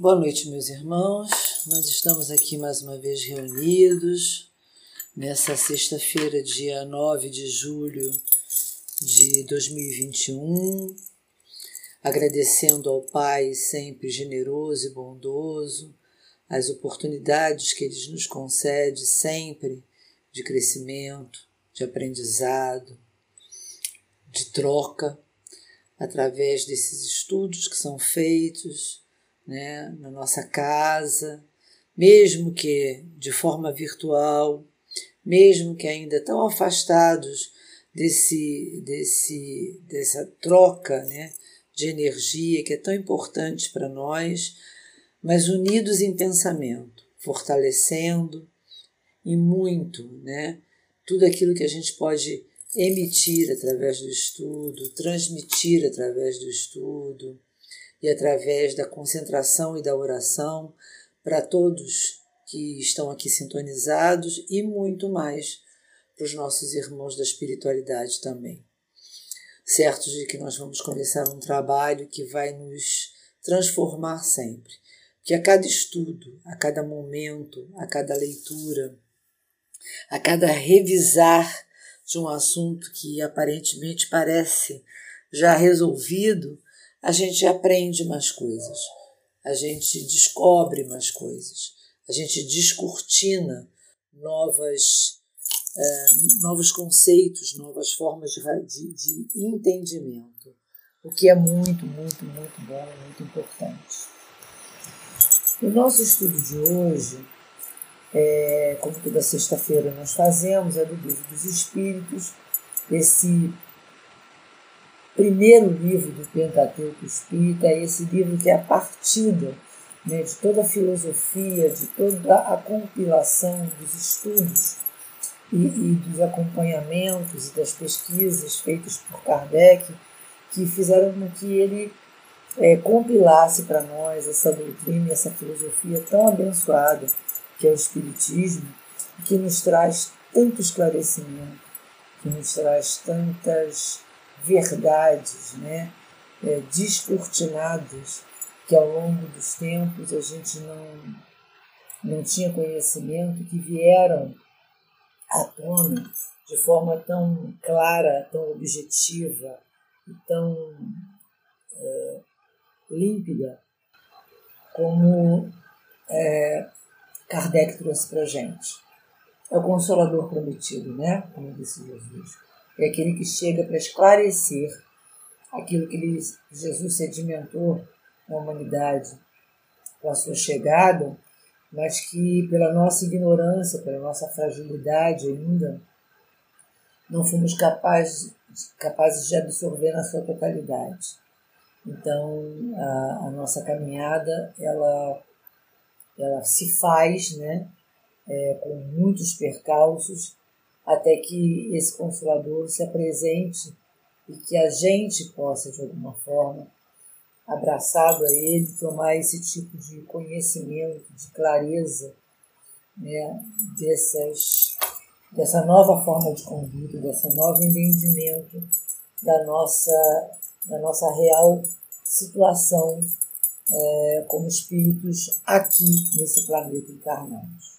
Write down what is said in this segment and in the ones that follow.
Boa noite, meus irmãos. Nós estamos aqui mais uma vez reunidos nessa sexta-feira, dia 9 de julho de 2021, agradecendo ao Pai sempre generoso e bondoso as oportunidades que Ele nos concede sempre de crescimento, de aprendizado, de troca, através desses estudos que são feitos né, na nossa casa, mesmo que de forma virtual, mesmo que ainda tão afastados desse, desse, dessa troca né, de energia que é tão importante para nós, mas unidos em pensamento, fortalecendo e muito né, tudo aquilo que a gente pode emitir através do estudo, transmitir através do estudo, e através da concentração e da oração para todos que estão aqui sintonizados e muito mais para os nossos irmãos da espiritualidade também. Certos de que nós vamos começar um trabalho que vai nos transformar sempre. Que a cada estudo, a cada momento, a cada leitura, a cada revisar de um assunto que aparentemente parece já resolvido, a gente aprende mais coisas, a gente descobre mais coisas, a gente descortina novas, é, novos conceitos, novas formas de, de, de entendimento, o que é muito, muito, muito bom muito importante. O nosso estudo de hoje, é, como toda sexta-feira nós fazemos, é do livro dos Espíritos, esse primeiro livro do Pentateuco Espírita, é esse livro que é a partida né, de toda a filosofia, de toda a compilação dos estudos e, e dos acompanhamentos e das pesquisas feitas por Kardec, que fizeram com que ele é, compilasse para nós essa doutrina essa filosofia tão abençoada que é o Espiritismo, que nos traz tanto esclarecimento, que nos traz tantas verdades né, é, descortinadas que ao longo dos tempos a gente não, não tinha conhecimento, que vieram à tona de forma tão clara, tão objetiva e tão é, límpida como é, Kardec trouxe para a gente. É o consolador prometido, né? Como disse Jesus é aquele que chega para esclarecer aquilo que Jesus sedimentou na humanidade com a sua chegada, mas que pela nossa ignorância, pela nossa fragilidade ainda, não fomos capazes, capazes de absorver na sua totalidade. Então, a, a nossa caminhada, ela, ela se faz né, é, com muitos percalços, até que esse consolador se apresente e que a gente possa, de alguma forma, abraçado a ele, tomar esse tipo de conhecimento, de clareza né, dessas, dessa nova forma de conduta, desse novo entendimento da nossa, da nossa real situação é, como espíritos aqui nesse planeta encarnados.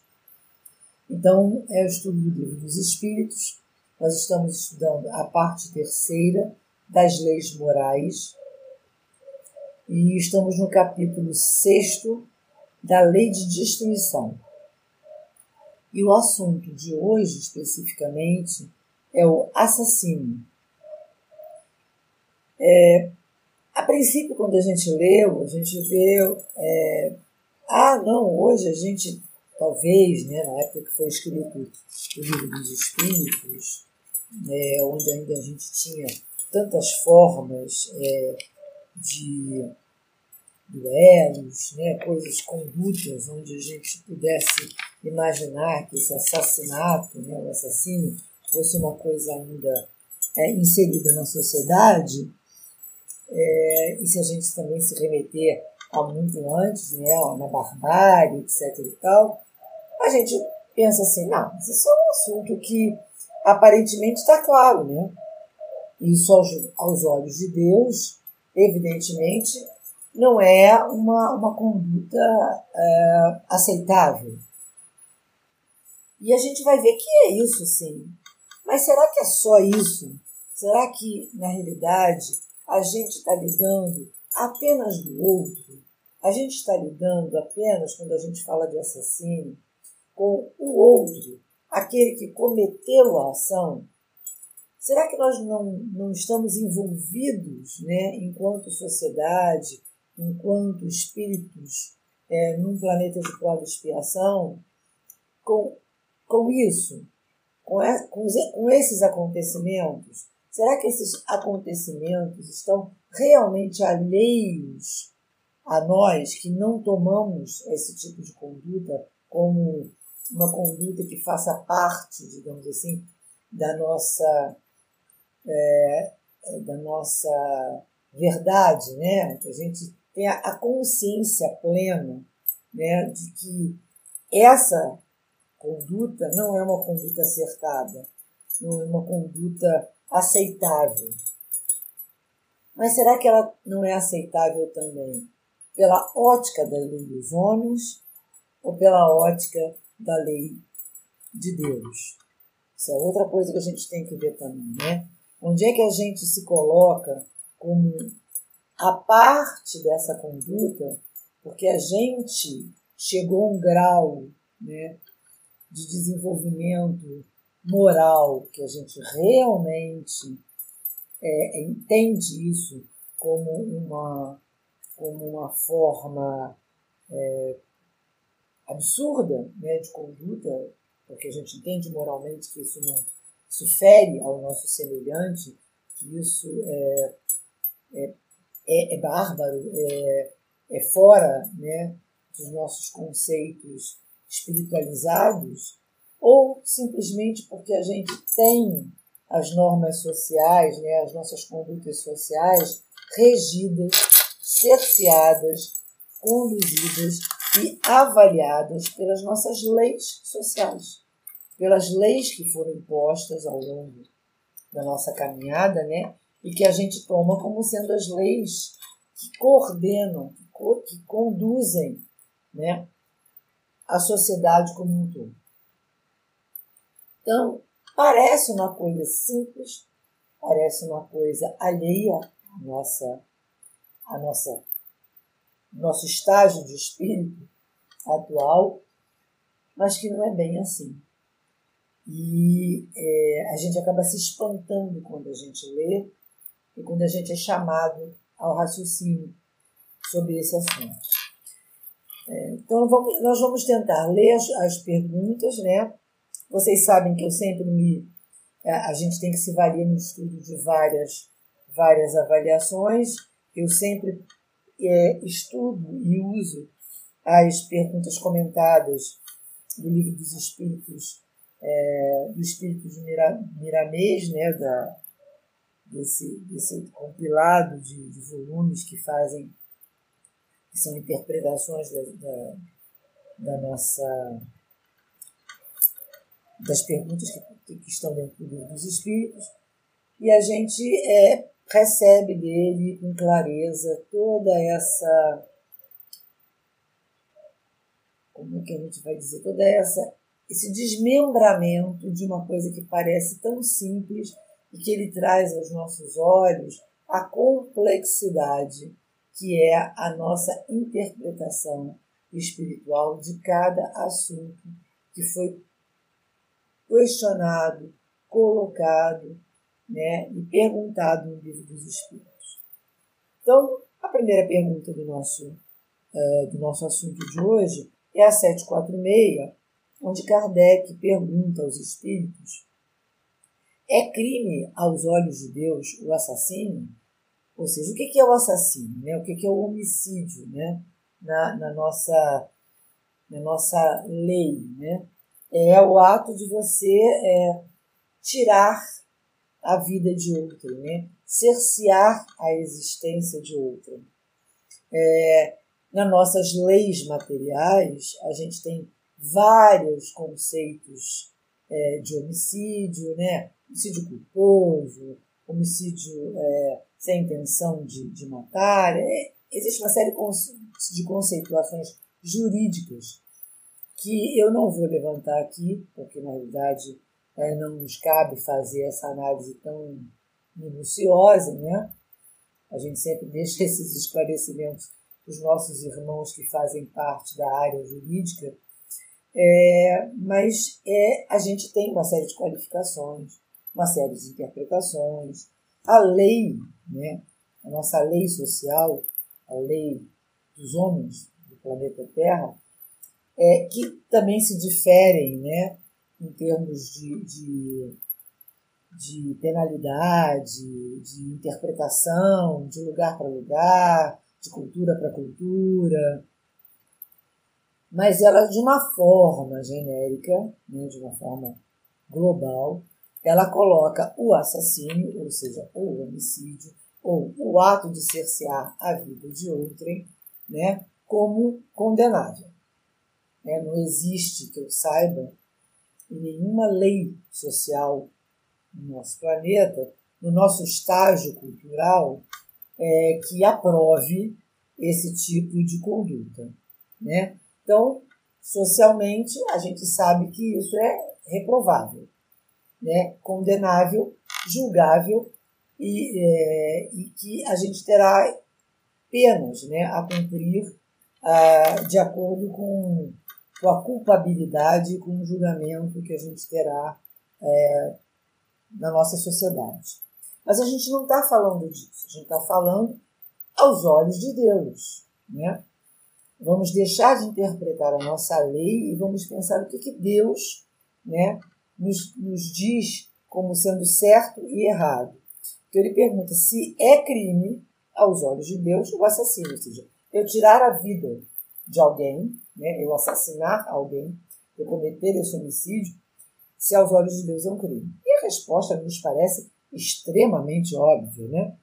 Então, é o estudo do livro dos Espíritos. Nós estamos estudando a parte terceira das leis morais e estamos no capítulo sexto da lei de destruição. E o assunto de hoje, especificamente, é o assassino. É, a princípio, quando a gente leu, a gente vê. É, ah, não, hoje a gente talvez, né, na época que foi escrito o livro dos Espíritos, é, onde ainda a gente tinha tantas formas é, de duelos, né, coisas, condutas, onde a gente pudesse imaginar que esse assassinato, né, o assassino, fosse uma coisa ainda é, inserida na sociedade, é, e se a gente também se remeter a muito antes, né, na barbárie, etc. e tal, a gente pensa assim, não, isso é um assunto que aparentemente está claro, né? Isso aos, aos olhos de Deus, evidentemente, não é uma, uma conduta é, aceitável. E a gente vai ver que é isso, sim. Mas será que é só isso? Será que, na realidade, a gente está lidando apenas do outro? A gente está lidando apenas, quando a gente fala de assassino, com o outro, aquele que cometeu a ação? Será que nós não, não estamos envolvidos, né, enquanto sociedade, enquanto espíritos, é, num planeta de prova e expiação, com, com isso, com, com, com esses acontecimentos? Será que esses acontecimentos estão realmente alheios a nós que não tomamos esse tipo de conduta como uma conduta que faça parte, digamos assim, da nossa é, da nossa verdade, né? Que a gente tenha a consciência plena, né, de que essa conduta não é uma conduta acertada, não é uma conduta aceitável. Mas será que ela não é aceitável também pela ótica da lei dos homens ou pela ótica da lei de Deus? Isso é outra coisa que a gente tem que ver também, né? Onde é que a gente se coloca como a parte dessa conduta, porque a gente chegou a um grau né, de desenvolvimento moral que a gente realmente é, entende isso como uma, como uma forma é, absurda né, de conduta, porque a gente entende moralmente que isso não isso fere ao nosso semelhante, que isso é, é, é, é bárbaro, é, é fora né, dos nossos conceitos espiritualizados, ou simplesmente porque a gente tem as normas sociais, né, as nossas condutas sociais regidas, cerceadas, conduzidas e avaliadas pelas nossas leis sociais pelas leis que foram impostas ao longo da nossa caminhada, né? E que a gente toma como sendo as leis que coordenam, que, co que conduzem, né? A sociedade como um todo. Então, parece uma coisa simples, parece uma coisa alheia à nossa, à nossa nosso estágio de espírito atual, mas que não é bem assim. E é, a gente acaba se espantando quando a gente lê e quando a gente é chamado ao raciocínio sobre esse assunto. É, então vamos, nós vamos tentar ler as, as, perguntas, né? Vocês sabem que eu sempre me. A, é, a gente tem que se valer no estudo de várias, várias avaliações. Eu sempre é, estudo e uso as perguntas comentadas do Livro dos Espíritos é, do espírito de Mira, Miramês, né, da, desse, desse compilado de, de, volumes que fazem, que são interpretações da, da, da nossa das perguntas que, que estão dentro dos espíritos, e a gente é, recebe dele com clareza toda essa. Como é que a gente vai dizer? Toda essa esse desmembramento de uma coisa que parece tão simples e que ele traz aos nossos olhos a complexidade que é a nossa interpretação espiritual de cada assunto que foi questionado, colocado né, e perguntado no livro dos Espíritos. Então, a primeira pergunta do nosso, uh, do nosso assunto de hoje é a 746, onde Kardec pergunta aos espíritos: é crime aos olhos de Deus o assassino? Ou seja, o que é o assassino? Né? O que é o homicídio né? na, na, nossa, na nossa lei? Né? É o ato de você é, tirar a vida de outro, né? cercear a existência de outro. É, nas nossas leis materiais, a gente tem vários conceitos é, de homicídio, né? homicídio culposo, homicídio é, sem intenção de, de matar, é, existe uma série de conceituações jurídicas que eu não vou levantar aqui, porque na realidade é, não nos cabe fazer essa análise tão minuciosa, né? A gente sempre deixa esses esclarecimentos os nossos irmãos que fazem parte da área jurídica, é, mas é, a gente tem uma série de qualificações, uma série de interpretações. A lei, né, a nossa lei social, a lei dos homens do planeta Terra, é, que também se diferem né, em termos de, de, de penalidade, de interpretação, de lugar para lugar, de cultura para cultura, mas ela, de uma forma genérica, né, de uma forma global, ela coloca o assassínio, ou seja, o homicídio, ou o ato de cercear a vida de outrem, né, como condenável. É, não existe, que eu saiba, nenhuma lei social no nosso planeta, no nosso estágio cultural, é, que aprove esse tipo de conduta. Né? Então, socialmente, a gente sabe que isso é reprovável, né? condenável, julgável e, é, e que a gente terá penas né, a cumprir ah, de acordo com, com, a culpabilidade e com o julgamento que a gente terá é, na nossa sociedade. Mas a gente não está falando disso, a gente está falando aos olhos de Deus. Né? Vamos deixar de interpretar a nossa lei e vamos pensar o que, que Deus né, nos, nos diz como sendo certo e errado. Então ele pergunta se é crime, aos olhos de Deus, o assassino, ou seja, eu tirar a vida de alguém, né, eu assassinar alguém, eu cometer esse homicídio, se aos olhos de Deus é um crime. E a resposta nos parece extremamente óbvia, né?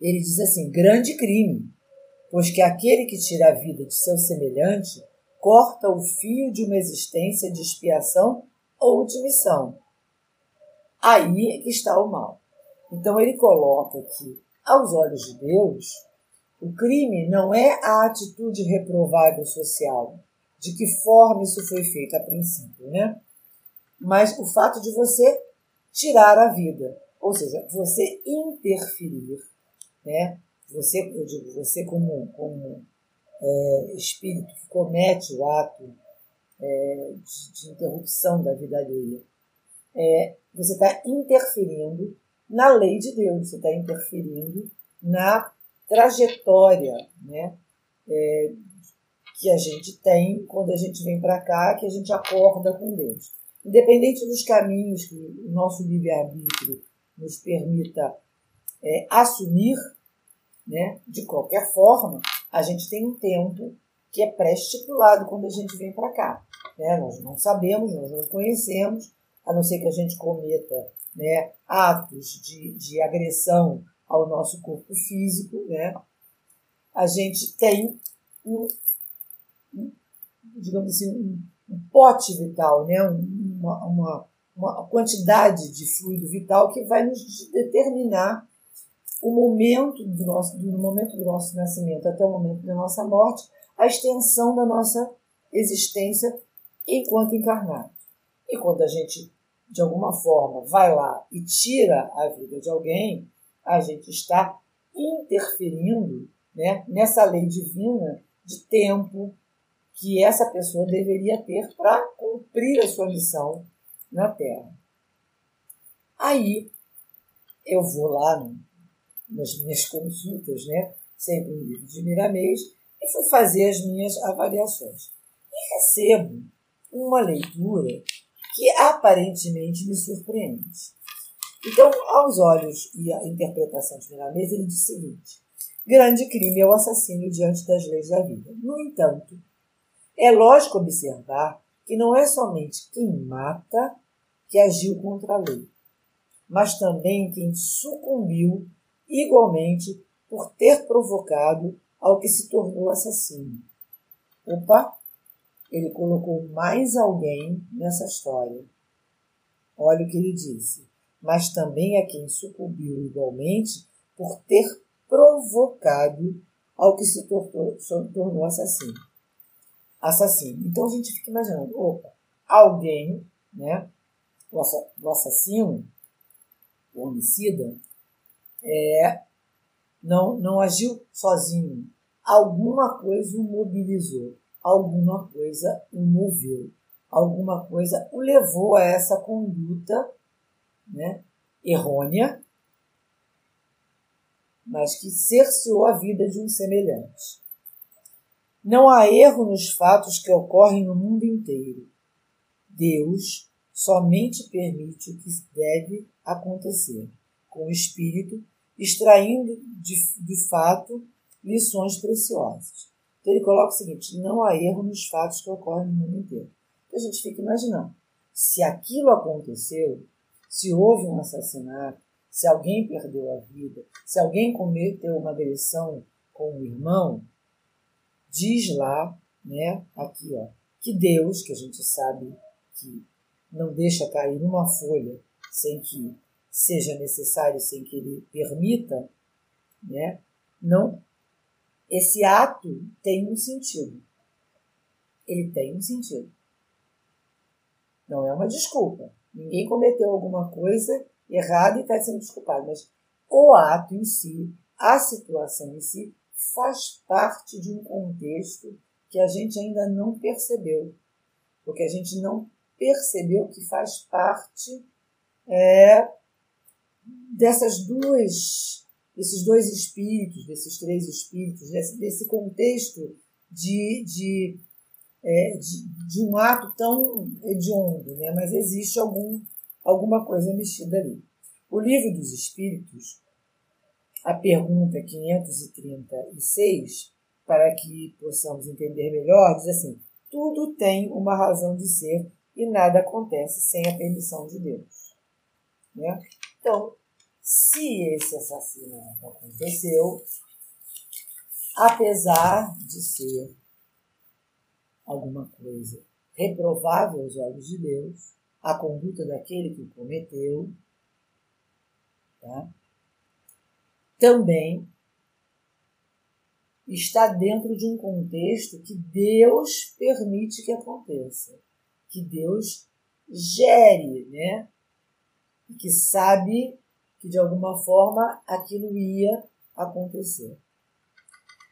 Ele diz assim: grande crime, pois que aquele que tira a vida de seu semelhante corta o fio de uma existência de expiação ou de missão. Aí é que está o mal. Então ele coloca que, aos olhos de Deus, o crime não é a atitude reprovável social, de que forma isso foi feito a princípio, né? Mas o fato de você tirar a vida, ou seja, você interferir, né? Você, eu digo, você como, como é, espírito que comete o ato é, de, de, interrupção da vida alheia, é, você está interferindo na lei de Deus, você está interferindo na trajetória, né? É, que a gente tem quando a gente vem para cá, que a gente acorda com Deus independente dos caminhos que o nosso livre-arbítrio nos permita é, assumir, né, de qualquer forma, a gente tem um tempo que é pré-estipulado quando a gente vem para cá. Né? Nós não sabemos, nós não conhecemos, a não ser que a gente cometa né, atos de, de agressão ao nosso corpo físico. Né? A gente tem um, um digamos assim, um, um pote vital, né? Um, uma, uma, uma quantidade de fluido vital que vai nos determinar o momento do nosso, do momento do nosso nascimento até o momento da nossa morte, a extensão da nossa existência enquanto encarnado. E quando a gente, de alguma forma, vai lá e tira a vida de alguém, a gente está interferindo né, nessa lei divina de tempo, que essa pessoa deveria ter para cumprir a sua missão na Terra. Aí eu vou lá nas minhas consultas, né, sempre no livro de Miramês, e fui fazer as minhas avaliações. E recebo uma leitura que aparentemente me surpreende. Então, aos olhos e a interpretação de Miramês, ele diz o seguinte: grande crime é o assassínio diante das leis da vida. No entanto, é lógico observar que não é somente quem mata que agiu contra a lei, mas também quem sucumbiu igualmente por ter provocado ao que se tornou assassino. Opa, ele colocou mais alguém nessa história. Olha o que ele disse. Mas também é quem sucumbiu igualmente por ter provocado ao que se tornou, tornou assassino. Assassino. Então a gente fica imaginando, opa, alguém, né, o assassino, o homicida, é, não, não agiu sozinho. Alguma coisa o mobilizou, alguma coisa o moveu, alguma coisa o levou a essa conduta né, errônea, mas que cerceou a vida de um semelhante. Não há erro nos fatos que ocorrem no mundo inteiro. Deus somente permite o que deve acontecer, com o espírito extraindo de, de fato lições preciosas. Então ele coloca o seguinte: não há erro nos fatos que ocorrem no mundo inteiro. Então a gente fica imaginando, se aquilo aconteceu, se houve um assassinato, se alguém perdeu a vida, se alguém cometeu uma agressão com um irmão, diz lá, né, aqui, ó, que Deus, que a gente sabe que não deixa cair uma folha sem que seja necessário, sem que ele permita, né, não, esse ato tem um sentido. Ele tem um sentido. Não é uma desculpa. Ninguém cometeu alguma coisa errado e está sendo desculpado, mas o ato em si, a situação em si, faz parte de um contexto que a gente ainda não percebeu, porque a gente não percebeu que faz parte é, dessas duas, desses dois espíritos, desses três espíritos, desse, desse contexto de, de, é, de, de, um ato tão hediondo, né? mas existe algum alguma coisa mexida ali. O Livro dos Espíritos, a pergunta 536, para que possamos entender melhor, diz assim: tudo tem uma razão de ser e nada acontece sem a permissão de Deus. Né? Então, se esse assassinato aconteceu, apesar de ser alguma coisa reprovável aos olhos de Deus, a conduta daquele que o cometeu, tá? Também está dentro de um contexto que Deus permite que aconteça, que Deus gere, né? Que sabe que de alguma forma aquilo ia acontecer.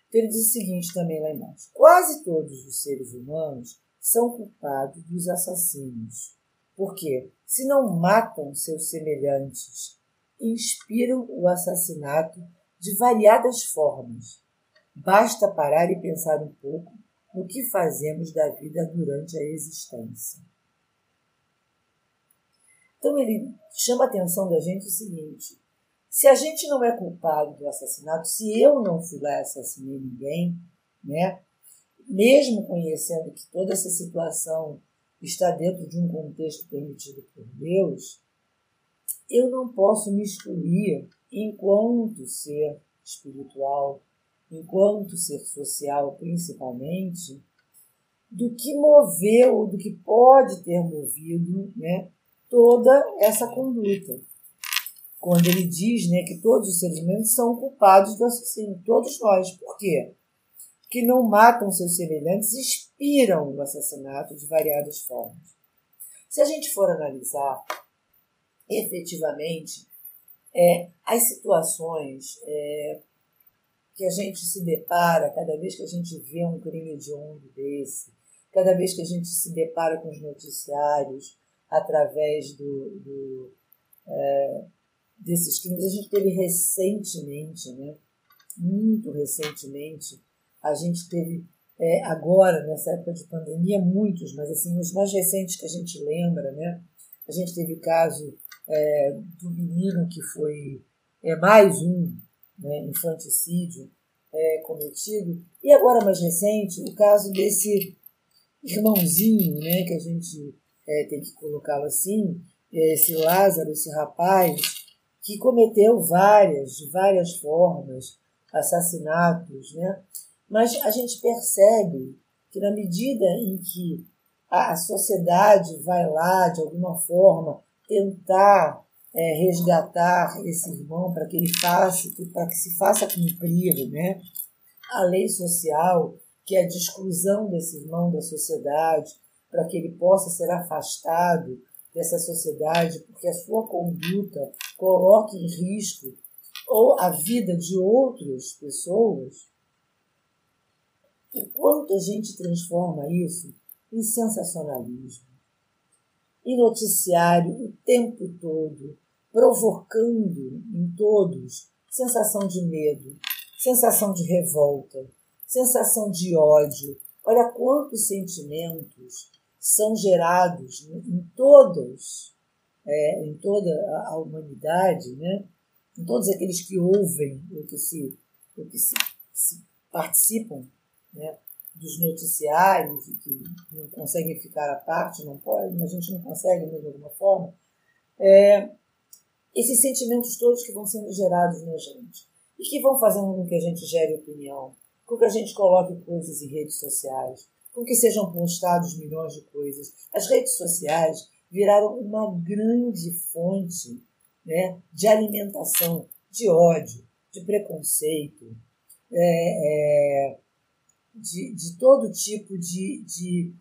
Então ele diz o seguinte também lá embaixo: quase todos os seres humanos são culpados dos assassinos porque, se não matam seus semelhantes, inspiram o assassinato de variadas formas. Basta parar e pensar um pouco no que fazemos da vida durante a existência. Então ele chama a atenção da gente o seguinte: se a gente não é culpado do assassinato, se eu não fui lá e assassinei ninguém, né? Mesmo conhecendo que toda essa situação está dentro de um contexto permitido por Deus, eu não posso me excluir enquanto ser espiritual, enquanto ser social principalmente, do que moveu, do que pode ter movido né, toda essa conduta. Quando ele diz né, que todos os seres humanos são culpados do assassino, todos nós. Por quê? que não matam seus semelhantes inspiram o assassinato de variadas formas. Se a gente for analisar efetivamente é, as situações é, que a gente se depara cada vez que a gente vê um crime hediondo desse, cada vez que a gente se depara com os noticiários através do, do é, desses crimes, a gente teve recentemente, né, muito recentemente, a gente teve é, agora, nessa época de pandemia, muitos, mas assim, os mais recentes que a gente lembra, né? A gente teve o caso é, do menino que foi é, mais um né, infanticídio é, cometido, e agora mais recente, o caso desse irmãozinho, né, que a gente é, tem que colocá-lo assim, é, esse Lázaro, esse rapaz, que cometeu várias, de várias formas, assassinatos, né? Mas a gente percebe que, na medida em que a, sociedade vai lá, de alguma forma, tentar é, resgatar esse irmão para que ele faça, para que se faça cumprir né, a lei social, que é de exclusão desse irmão da sociedade, para que ele possa ser afastado dessa sociedade, porque a sua conduta coloque em risco ou a vida de outras pessoas, o quanto a gente transforma isso em sensacionalismo, em noticiário o tempo todo, provocando em todos sensação de medo, sensação de revolta, sensação de ódio. Olha quantos sentimentos são gerados em todas, é, em toda a humanidade, né? em todos aqueles que ouvem ou que se, que se, se participam né? Dos noticiários que não conseguem ficar à parte, não pode, a gente não consegue de alguma forma, é, esses sentimentos todos que vão sendo gerados na gente e que vão fazendo com que a gente gere opinião, com que a gente coloque coisas em redes sociais, com que sejam postados milhões de coisas. As redes sociais viraram uma grande fonte né, de alimentação, de ódio, de preconceito, é, é, de, de todo tipo de, de,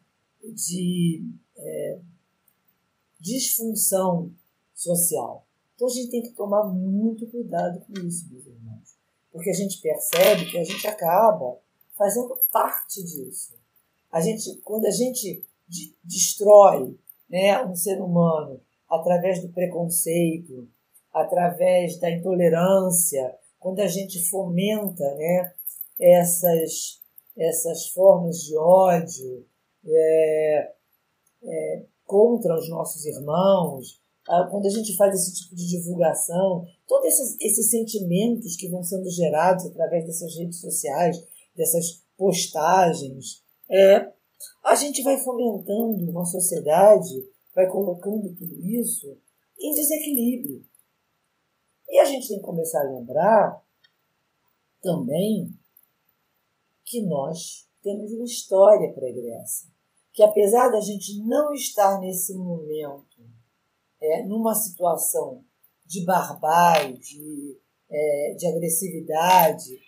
de é, disfunção social. Então a gente tem que tomar muito cuidado com isso, meus irmãos, porque a gente percebe que a gente acaba fazendo parte disso. A gente, quando a gente de, destrói né, um ser humano através do preconceito, através da intolerância, quando a gente fomenta né, essas, essas formas de ódio é, é, contra os nossos irmãos, quando a gente faz esse tipo de divulgação, todos esses, esses sentimentos que vão sendo gerados através dessas redes sociais, dessas postagens, é, a gente vai fomentando uma sociedade, vai colocando tudo isso em desequilíbrio. E a gente tem que começar a lembrar também que nós temos uma história pregressa. Que apesar da gente não estar nesse momento é, numa situação de barbárie, de, é, de agressividade,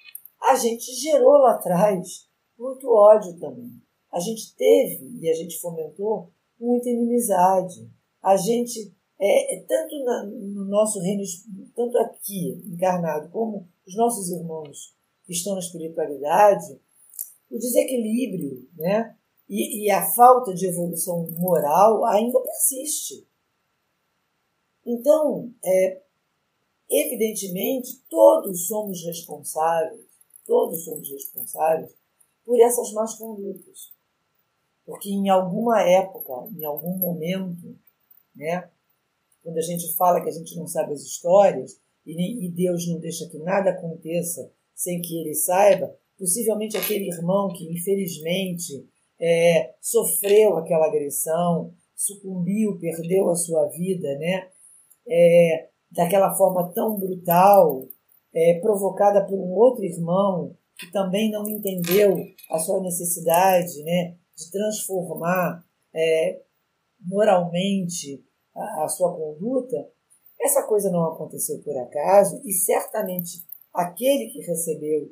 a gente gerou lá atrás muito ódio também. A gente teve e a gente fomentou muita inimizade. A gente, é, é tanto na, no nosso reino, tanto aqui encarnado, como os nossos irmãos que estão na espiritualidade, o desequilíbrio né, e, e a falta de evolução moral ainda persiste. Então, é, evidentemente, todos somos responsáveis, todos somos responsáveis por essas más condutas. Porque em alguma época, em algum momento, né, quando a gente fala que a gente não sabe as histórias e, e Deus não deixa que nada aconteça sem que ele saiba, possivelmente aquele irmão que infelizmente é, sofreu aquela agressão, sucumbiu, perdeu a sua vida, né? é, daquela forma tão brutal, é, provocada por um outro irmão que também não entendeu a sua necessidade né, de transformar é, moralmente a, a sua conduta, essa coisa não aconteceu por acaso e certamente aquele que recebeu,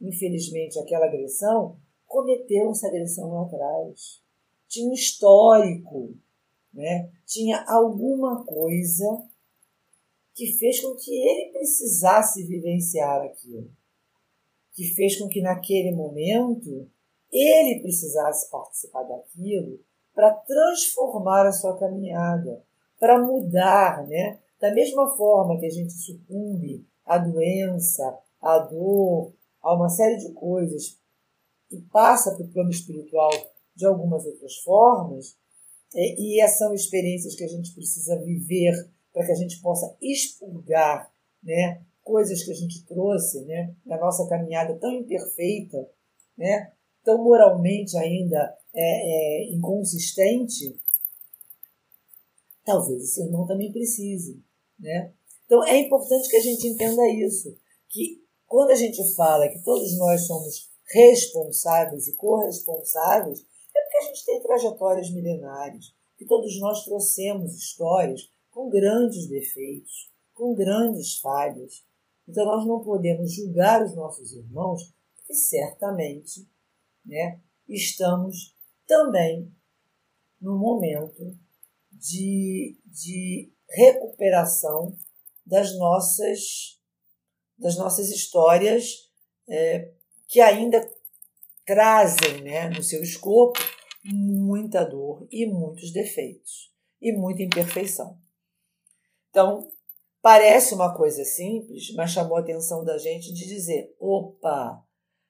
infelizmente, aquela agressão cometeu essa agressão lá atrás. Tinha um histórico, né? tinha alguma coisa que fez com que ele precisasse vivenciar aquilo, que fez com que naquele momento ele precisasse participar daquilo para transformar a sua caminhada, para mudar, né? Da mesma forma que a gente sucumbe à doença, à dor, a uma série de coisas e passa para o plano espiritual de algumas outras formas, é, e essas são experiências que a gente precisa viver para que a gente possa expurgar né, coisas que a gente trouxe né, na nossa caminhada tão imperfeita, né, tão moralmente ainda é, é, inconsistente, talvez esse irmão também precise. Né? Então é importante que a gente entenda isso, que quando a gente fala que todos nós somos responsáveis e corresponsáveis, é porque a gente tem trajetórias milenares, que todos nós trouxemos histórias com grandes defeitos, com grandes falhas. Então nós não podemos julgar os nossos irmãos e certamente né, estamos também no momento de, de recuperação das nossas, das nossas histórias é, que ainda trazem né, no seu escopo muita dor e muitos defeitos e muita imperfeição. Então, parece uma coisa simples, mas chamou a atenção da gente de dizer: opa,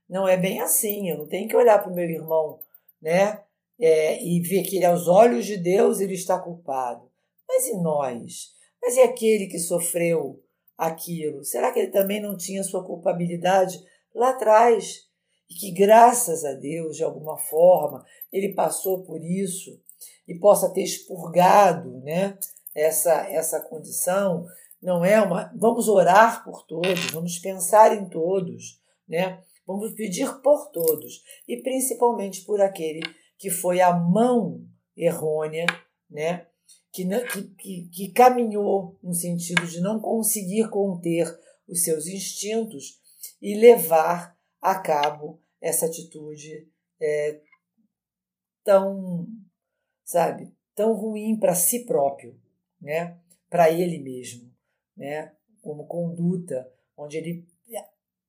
não é bem assim, eu não tenho que olhar para o meu irmão né, é, e ver que ele, aos olhos de Deus, ele está culpado. Mas e nós? Mas e aquele que sofreu aquilo? Será que ele também não tinha sua culpabilidade lá atrás? E que, graças a Deus, de alguma forma, ele passou por isso e possa ter expurgado né, essa, essa condição. Não é uma. Vamos orar por todos, vamos pensar em todos, né? vamos pedir por todos e principalmente por aquele que foi a mão errônea, né? Que, que, que caminhou no sentido de não conseguir conter os seus instintos e levar a cabo essa atitude é, tão, sabe, tão ruim para si próprio, né? Para ele mesmo, né? Como conduta, onde ele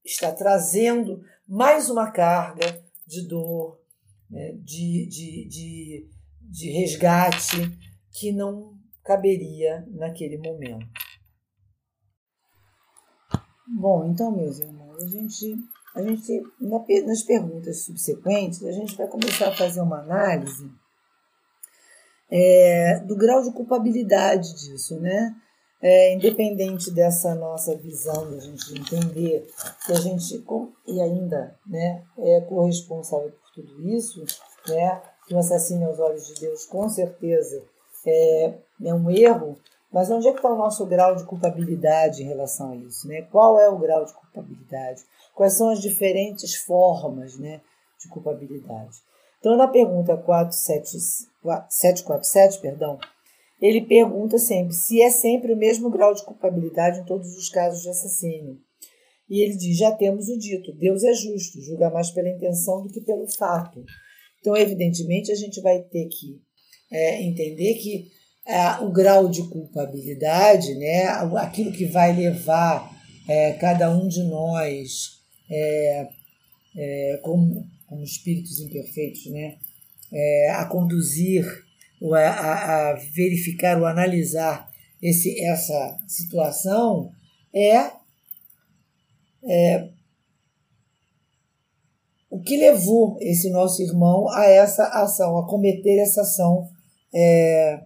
está trazendo mais uma carga de dor, né? de, de, de, de resgate, que não caberia naquele momento. Bom, então, meus irmãos, a gente, a gente nas perguntas subsequentes, a gente vai começar a fazer uma análise é, do grau de culpabilidade disso, né? É, independente dessa nossa visão, da gente entender que a gente, e ainda né, é corresponsável por tudo isso, né, que o assassino aos olhos de Deus com certeza é, é um erro, mas onde é que está o nosso grau de culpabilidade em relação a isso? Né? Qual é o grau de culpabilidade? Quais são as diferentes formas né, de culpabilidade? Então, na pergunta 747, perdão, ele pergunta sempre se é sempre o mesmo grau de culpabilidade em todos os casos de assassínio. E ele diz: já temos o dito, Deus é justo, julga mais pela intenção do que pelo fato. Então, evidentemente, a gente vai ter que é, entender que é, o grau de culpabilidade, né, aquilo que vai levar é, cada um de nós, é, é, como, como espíritos imperfeitos, né, é, a conduzir, a, a verificar, ou analisar esse, essa situação, é, é o que levou esse nosso irmão a essa ação, a cometer essa ação é,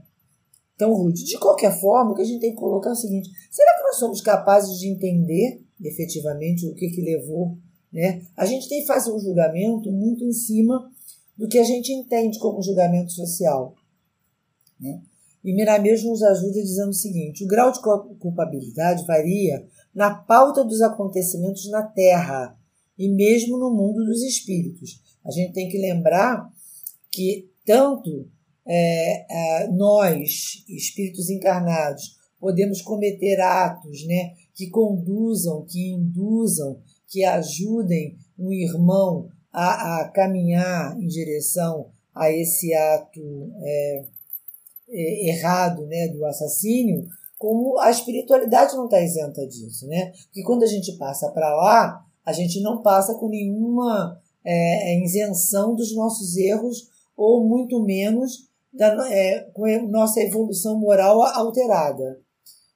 tão rude. De qualquer forma, o que a gente tem que colocar é o seguinte: será que nós somos capazes de entender efetivamente o que, que levou? Né? A gente tem que fazer um julgamento muito em cima do que a gente entende como julgamento social. Né? E Miramês nos ajuda dizendo o seguinte: o grau de culpabilidade varia na pauta dos acontecimentos na Terra e mesmo no mundo dos espíritos. A gente tem que lembrar que tanto é, é, nós, espíritos encarnados, podemos cometer atos né, que conduzam, que induzam, que ajudem um irmão a, a caminhar em direção a esse ato é, é errado né, do assassínio, como a espiritualidade não está isenta disso. Né? Porque quando a gente passa para lá, a gente não passa com nenhuma é, isenção dos nossos erros, ou muito menos da, é, com a nossa evolução moral alterada.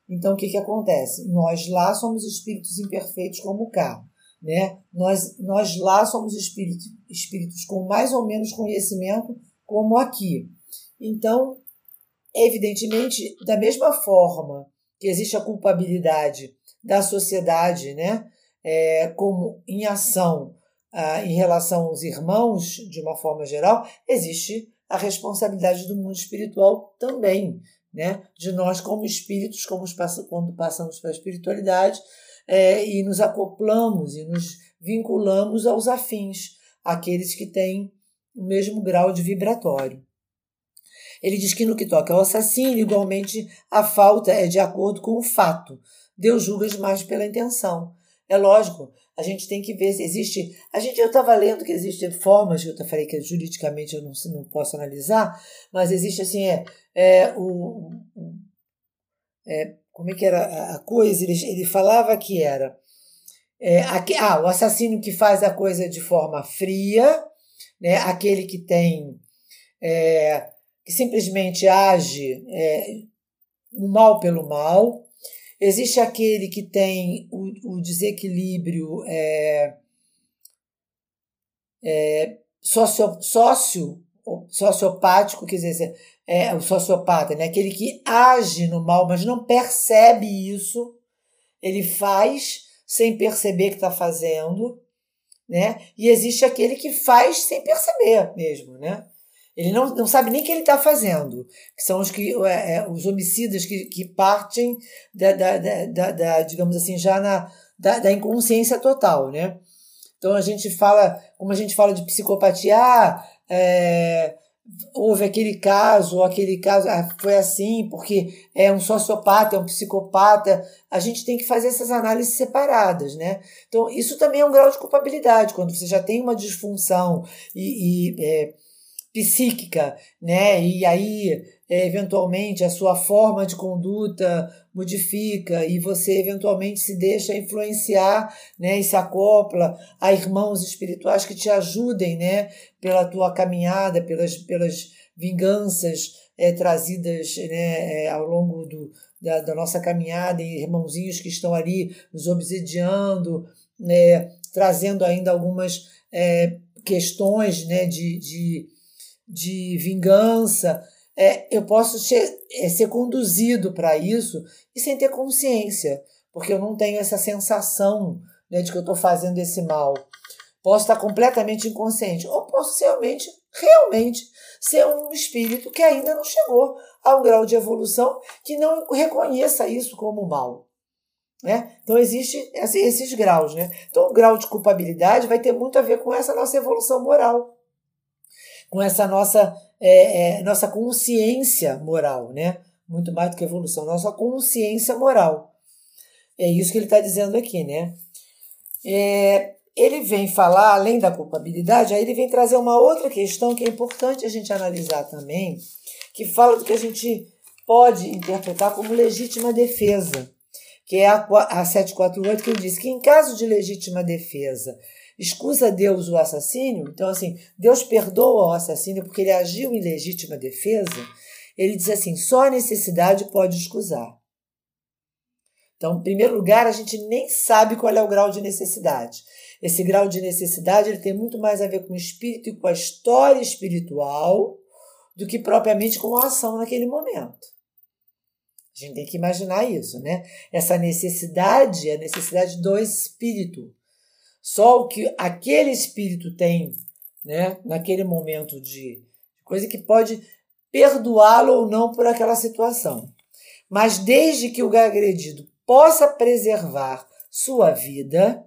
Então, o que, que acontece? Nós lá somos espíritos imperfeitos como cá. Né? Nós, nós lá somos espíritos, espíritos com mais ou menos conhecimento como aqui. Então, evidentemente, da mesma forma que existe a culpabilidade da sociedade, né? É, como em ação ah, em relação aos irmãos, de uma forma geral, existe a responsabilidade do mundo espiritual também, né? De nós como espíritos, como quando passamos para a espiritualidade é, e nos acoplamos e nos vinculamos aos afins, aqueles que têm o mesmo grau de vibratório. Ele diz que no que toca ao assassino, igualmente a falta é de acordo com o fato. Deus julga mais pela intenção. É lógico, a gente tem que ver se existe. A gente, eu estava lendo que existem formas, que eu falei que juridicamente eu não, não posso analisar, mas existe assim, é, é o. É, como é que era a coisa? Ele, ele falava que era. É, aqui, ah, o assassino que faz a coisa de forma fria, né, aquele que tem. É, que simplesmente age é, o mal pelo mal, Existe aquele que tem o, o desequilíbrio é, é, socio, sócio, sociopático, quer dizer, é, o sociopata, né? aquele que age no mal, mas não percebe isso, ele faz sem perceber que está fazendo, né? E existe aquele que faz sem perceber mesmo, né? Ele não, não sabe nem o que ele está fazendo, que são os, que, é, é, os homicidas que, que partem da, da, da, da, digamos assim, já na, da, da inconsciência total, né? Então a gente fala, como a gente fala de psicopatia, ah, é, houve aquele caso, aquele caso, ah, foi assim, porque é um sociopata, é um psicopata, a gente tem que fazer essas análises separadas, né? Então, isso também é um grau de culpabilidade, quando você já tem uma disfunção e, e é, psíquica, né? E aí, é, eventualmente, a sua forma de conduta modifica e você eventualmente se deixa influenciar, né? E se acopla a irmãos espirituais que te ajudem, né? Pela tua caminhada, pelas, pelas vinganças é, trazidas né, é, ao longo do, da, da, nossa caminhada, e irmãozinhos que estão ali nos obsediando, né, trazendo ainda algumas é, questões né, de, de de vingança. É, eu posso ser, é, conduzido para isso e sem ter consciência, porque eu não tenho essa sensação né, de que eu estou fazendo esse mal. Posso estar completamente inconsciente, ou posso realmente, realmente ser um espírito que ainda não chegou a um grau de evolução que não reconheça isso como mal. Né? Então, existem esses graus. Né? Então, o grau de culpabilidade vai ter muito a ver com essa nossa evolução moral com essa nossa, é, é, nossa consciência moral, né? Muito mais do que evolução, nossa consciência moral. É isso que ele está dizendo aqui, né? É, ele vem falar, além da culpabilidade, aí ele vem trazer uma outra questão que é importante a gente analisar também, que fala do que a gente pode interpretar como legítima defesa, que é a, a 748, que ele diz que em caso de legítima defesa Excusa Deus o assassínio? Então, assim, Deus perdoa o assassínio porque ele agiu em legítima defesa? Ele diz assim: só a necessidade pode escusar. Então, em primeiro lugar, a gente nem sabe qual é o grau de necessidade. Esse grau de necessidade ele tem muito mais a ver com o espírito e com a história espiritual do que propriamente com a ação naquele momento. A gente tem que imaginar isso, né? Essa necessidade é a necessidade do espírito. Só o que aquele espírito tem, né, naquele momento de coisa que pode perdoá-lo ou não por aquela situação. Mas desde que o agredido possa preservar sua vida,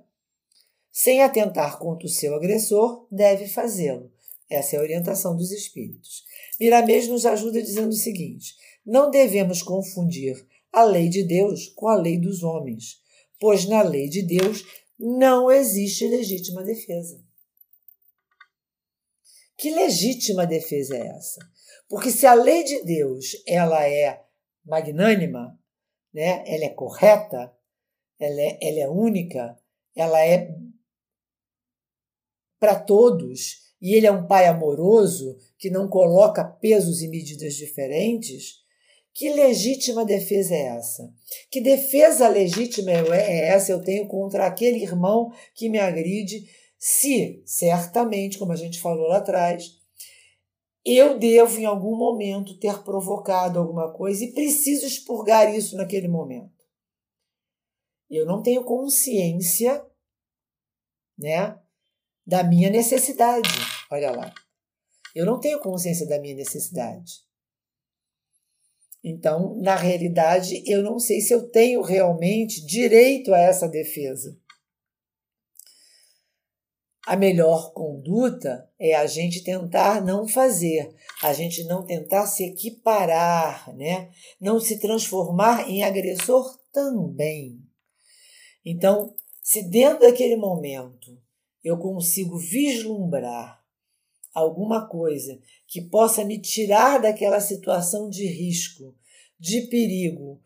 sem atentar contra o seu agressor, deve fazê-lo. Essa é a orientação dos espíritos. Miramês nos ajuda dizendo o seguinte: não devemos confundir a lei de Deus com a lei dos homens, pois na lei de Deus não existe legítima defesa. Que legítima defesa é essa? Porque se a lei de Deus ela é magnânima, né? ela é correta, ela é, ela é única, ela é para todos, e ele é um pai amoroso que não coloca pesos e medidas diferentes, que legítima defesa é essa? Que defesa legítima é essa eu tenho contra aquele irmão que me agride, se certamente, como a gente falou lá atrás, eu devo em algum momento ter provocado alguma coisa e preciso expurgar isso naquele momento. Eu não tenho consciência, né, da minha necessidade. Olha lá. Eu não tenho consciência da minha necessidade. Então, na realidade, eu não sei se eu tenho realmente direito a essa defesa. A melhor conduta é a gente tentar não fazer, a gente não tentar se equiparar, né? não se transformar em agressor também. Então, Se dentro daquele momento eu consigo vislumbrar alguma coisa que possa me tirar daquela situação de risco, de perigo,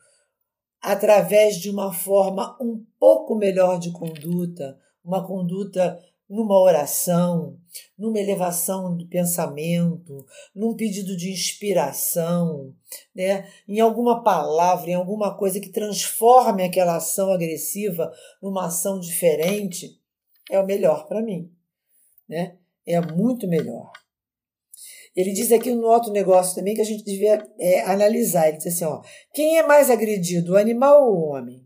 através de uma forma um pouco melhor de conduta, uma conduta numa oração, numa elevação do pensamento, num pedido de inspiração, né? em alguma palavra, em alguma coisa que transforme aquela ação agressiva numa ação diferente, é o melhor para mim. Né? É muito melhor. Ele diz aqui no outro negócio também que a gente devia é, analisar. Ele diz assim: ó, quem é mais agredido, o animal ou o homem?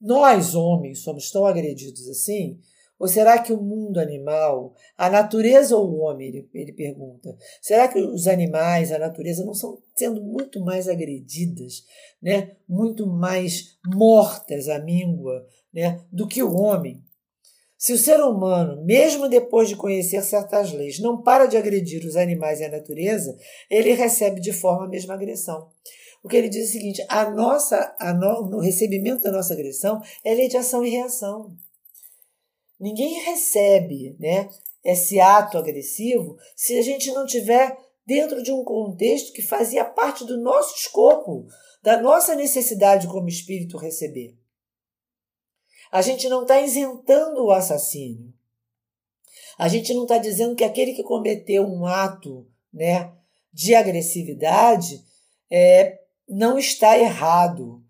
Nós, homens, somos tão agredidos assim? Ou será que o mundo animal, a natureza ou o homem, ele, ele pergunta, será que os animais, a natureza, não estão sendo muito mais agredidas, né? muito mais mortas à míngua né? do que o homem? Se o ser humano, mesmo depois de conhecer certas leis, não para de agredir os animais e a natureza, ele recebe de forma a mesma agressão. O que ele diz é o seguinte: a nossa, a no, o recebimento da nossa agressão é lei de ação e reação. Ninguém recebe né, esse ato agressivo se a gente não tiver dentro de um contexto que fazia parte do nosso escopo, da nossa necessidade como espírito receber. A gente não está isentando o assassínio. A gente não está dizendo que aquele que cometeu um ato né, de agressividade é, não está errado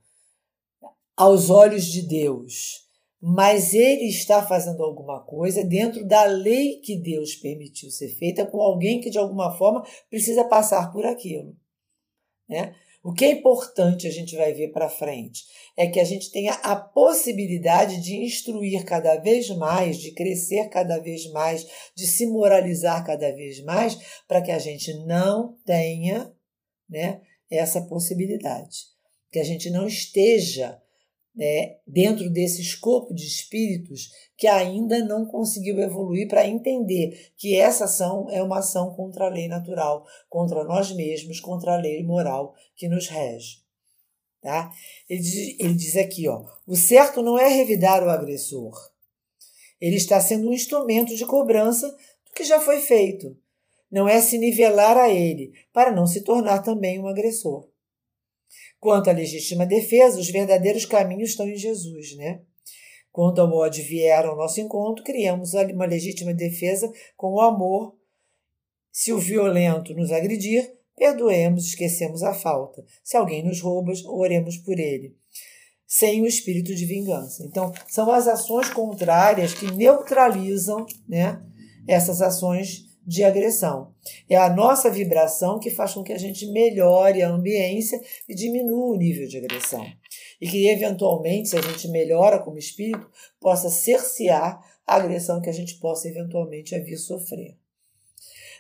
aos olhos de Deus mas ele está fazendo alguma coisa dentro da lei que Deus permitiu ser feita com alguém que de alguma forma precisa passar por aquilo. Né? O que é importante a gente vai ver para frente é que a gente tenha a possibilidade de instruir cada vez mais, de crescer cada vez mais, de se moralizar cada vez mais, para que a gente não tenha né, essa possibilidade. Que a gente não esteja né, dentro desse escopo de espíritos que ainda não conseguiu evoluir para entender que essa ação é uma ação contra a lei natural, contra nós mesmos, contra a lei moral que nos rege. Tá? Ele, diz, ele diz aqui: ó, o certo não é revidar o agressor. Ele está sendo um instrumento de cobrança do que já foi feito. Não é se nivelar a ele, para não se tornar também um agressor. Quanto à legítima defesa, os verdadeiros caminhos estão em Jesus, né? Quanto ao modo de vier ao nosso encontro, criamos uma legítima defesa com o amor. Se o violento nos agredir, perdoemos, esquecemos a falta. Se alguém nos rouba, oremos por ele, sem o espírito de vingança. Então, são as ações contrárias que neutralizam né, essas ações de agressão. É a nossa vibração que faz com que a gente melhore a ambiência e diminua o nível de agressão. E que, eventualmente, se a gente melhora como espírito, possa cercear a agressão que a gente possa eventualmente vir sofrer.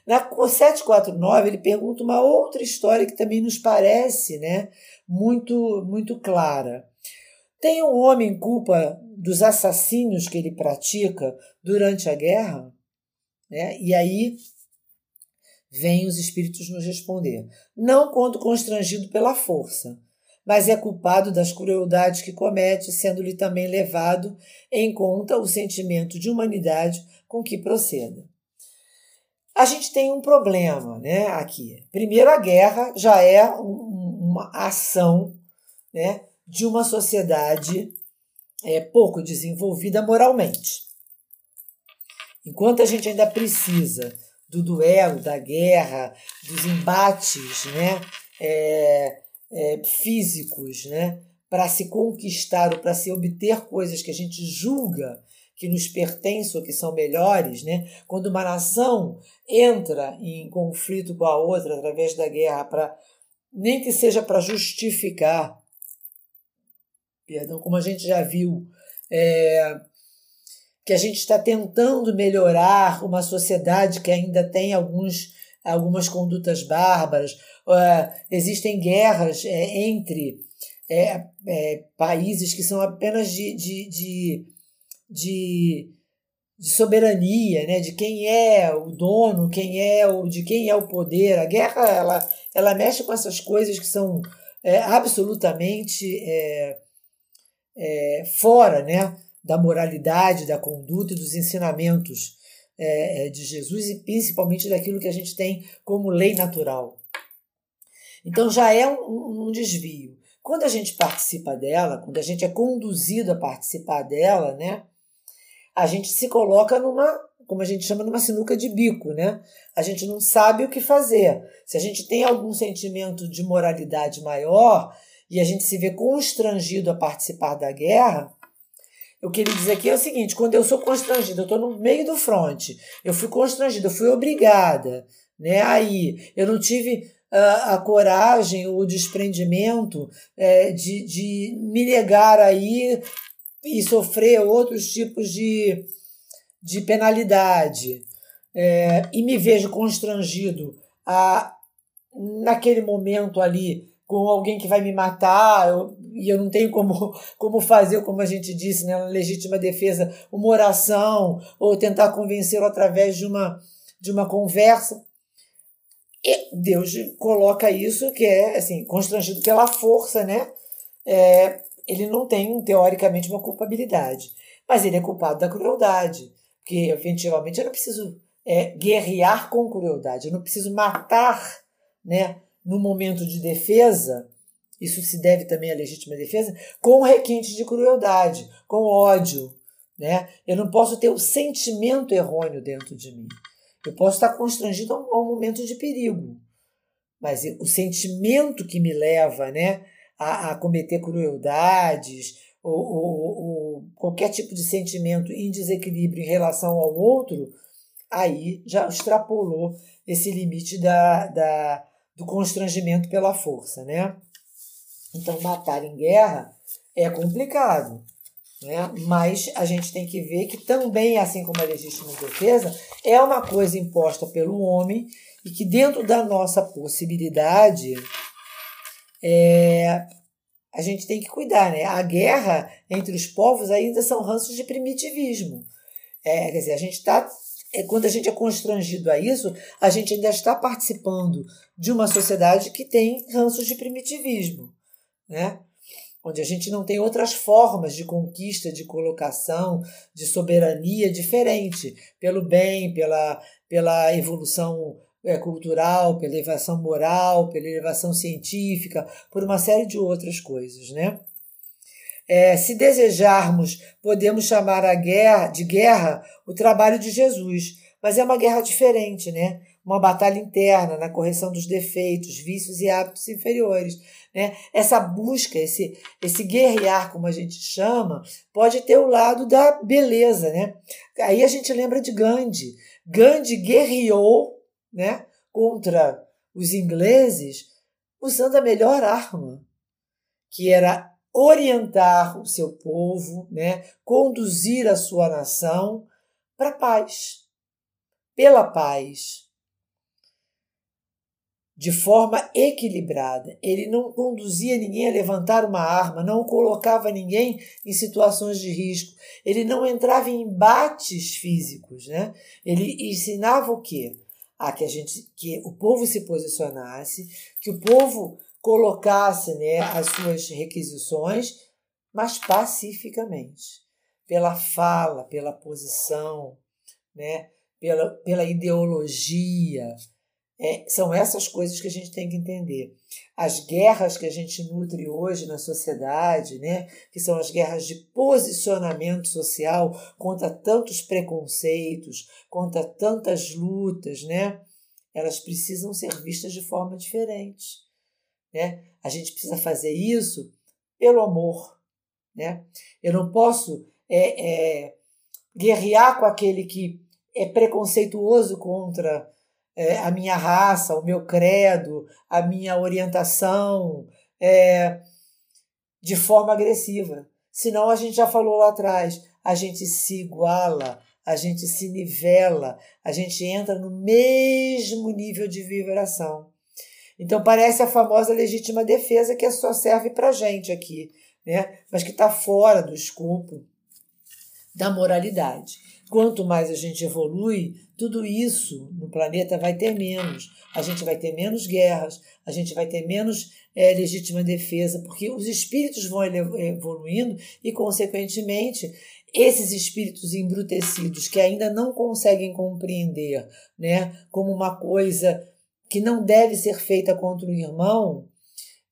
Na 749, ele pergunta uma outra história que também nos parece né, muito, muito clara. Tem um homem culpa dos assassínios que ele pratica durante a guerra? Né? E aí vêm os espíritos nos responder. Não quando constrangido pela força, mas é culpado das crueldades que comete, sendo-lhe também levado em conta o sentimento de humanidade com que proceda. A gente tem um problema né, aqui. Primeiro, a guerra já é um, uma ação né, de uma sociedade é, pouco desenvolvida moralmente. Enquanto a gente ainda precisa do duelo, da guerra, dos embates né, é, é, físicos, né, para se conquistar ou para se obter coisas que a gente julga que nos pertencem ou que são melhores, né? Quando uma nação entra em conflito com a outra através da guerra para nem que seja para justificar, perdão, como a gente já viu, é, que a gente está tentando melhorar uma sociedade que ainda tem alguns, algumas condutas bárbaras. Uh, existem guerras é, entre é, é, países que são apenas de, de, de, de, de soberania, né? de quem é o dono, quem é o, de quem é o poder. A guerra ela, ela mexe com essas coisas que são é, absolutamente é, é, fora né? Da moralidade, da conduta e dos ensinamentos é, é, de Jesus e principalmente daquilo que a gente tem como lei natural. Então já é um, um desvio. Quando a gente participa dela, quando a gente é conduzido a participar dela, né, a gente se coloca numa, como a gente chama, numa sinuca de bico, né? A gente não sabe o que fazer. Se a gente tem algum sentimento de moralidade maior e a gente se vê constrangido a participar da guerra, eu queria dizer aqui é o seguinte: quando eu sou constrangida, eu estou no meio do fronte, eu fui constrangida, eu fui obrigada, né? Aí eu não tive uh, a coragem, o desprendimento é, de, de me negar aí e sofrer outros tipos de, de penalidade. É, e me vejo constrangido a, naquele momento ali com alguém que vai me matar, eu, e eu não tenho como, como fazer, como a gente disse, né, na legítima defesa, uma oração, ou tentar convencê-lo através de uma, de uma conversa. E Deus coloca isso, que é assim, constrangido pela força, né? É, ele não tem, teoricamente, uma culpabilidade. Mas ele é culpado da crueldade. Porque, efetivamente, eu não preciso é, guerrear com crueldade, eu não preciso matar né, no momento de defesa, isso se deve também à legítima defesa, com requinte de crueldade, com ódio. Né? Eu não posso ter o sentimento errôneo dentro de mim. Eu posso estar constrangido a um, momento de perigo. Mas o sentimento que me leva né, a, a cometer crueldades ou, ou, ou qualquer tipo de sentimento em desequilíbrio em relação ao outro, aí já extrapolou esse limite da, da, do constrangimento pela força, né? Então, matar em guerra é complicado, né? Mas a gente tem que ver que também, assim como a legítima defesa, é uma coisa imposta pelo homem e que dentro da nossa possibilidade é, a gente tem que cuidar, né? A guerra entre os povos ainda são ranços de primitivismo. É, quer dizer, a gente está é, quando a gente é constrangido a isso, a gente ainda está participando de uma sociedade que tem ranços de primitivismo, né? onde a gente não tem outras formas de conquista, de colocação, de soberania diferente, pelo bem, pela, pela evolução é, cultural, pela elevação moral, pela elevação científica, por uma série de outras coisas, né? É, se desejarmos, podemos chamar a guerra de guerra o trabalho de Jesus, mas é uma guerra diferente, né? Uma batalha interna na correção dos defeitos, vícios e hábitos inferiores. Né? Essa busca, esse, esse guerrear, como a gente chama, pode ter o lado da beleza. Né? Aí a gente lembra de Gandhi. Gandhi guerreou né, contra os ingleses usando a melhor arma, que era orientar o seu povo, né, conduzir a sua nação para a paz, pela paz, de forma equilibrada. Ele não conduzia ninguém a levantar uma arma, não colocava ninguém em situações de risco. Ele não entrava em embates físicos, né? Ele ensinava o quê? A que a gente que o povo se posicionasse, que o povo colocasse né, as suas requisições, mas pacificamente, pela fala, pela posição, né, pela, pela ideologia. É, são essas coisas que a gente tem que entender. As guerras que a gente nutre hoje na sociedade, né, que são as guerras de posicionamento social contra tantos preconceitos, contra tantas lutas, né, elas precisam ser vistas de forma diferente. Né? A gente precisa fazer isso pelo amor. Né? Eu não posso é, é, guerrear com aquele que é preconceituoso contra é, a minha raça, o meu credo, a minha orientação, é, de forma agressiva. Senão a gente já falou lá atrás, a gente se iguala, a gente se nivela, a gente entra no mesmo nível de vibração. Então parece a famosa legítima defesa que só serve para gente aqui, né? mas que está fora do escopo da moralidade. Quanto mais a gente evolui, tudo isso no planeta vai ter menos. A gente vai ter menos guerras, a gente vai ter menos é, legítima defesa, porque os espíritos vão evoluindo e, consequentemente, esses espíritos embrutecidos que ainda não conseguem compreender, né, como uma coisa que não deve ser feita contra o irmão,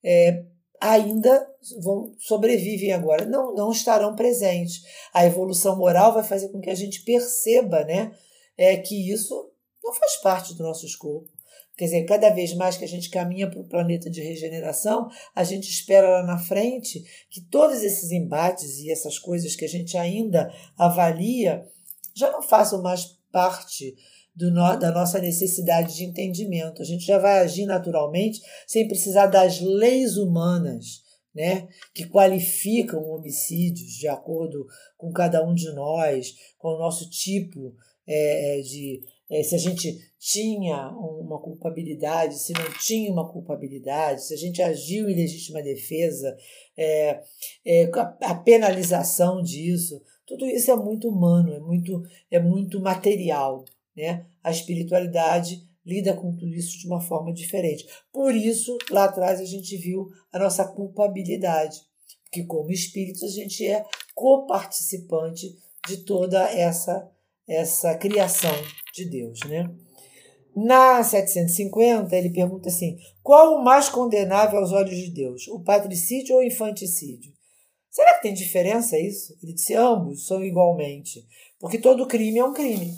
é, ainda vão, sobrevivem agora, não, não estarão presentes. A evolução moral vai fazer com que a gente perceba né, é, que isso não faz parte do nosso escopo. Quer dizer, cada vez mais que a gente caminha para o planeta de regeneração, a gente espera lá na frente que todos esses embates e essas coisas que a gente ainda avalia já não façam mais parte do no, da nossa necessidade de entendimento. A gente já vai agir naturalmente sem precisar das leis humanas. Né, que qualificam homicídios de acordo com cada um de nós, com o nosso tipo é, é de, é, se a gente tinha uma culpabilidade, se não tinha uma culpabilidade, se a gente agiu em legítima defesa, é, é, a penalização disso, tudo isso é muito humano, é muito, é muito material. Né? A espiritualidade lida com tudo isso de uma forma diferente. Por isso, lá atrás, a gente viu a nossa culpabilidade, porque, como espíritos, a gente é coparticipante de toda essa essa criação de Deus, né? Na 750, ele pergunta assim: qual o mais condenável aos olhos de Deus, o patricídio ou o infanticídio? Será que tem diferença isso? Ele disse: ambos são igualmente, porque todo crime é um crime.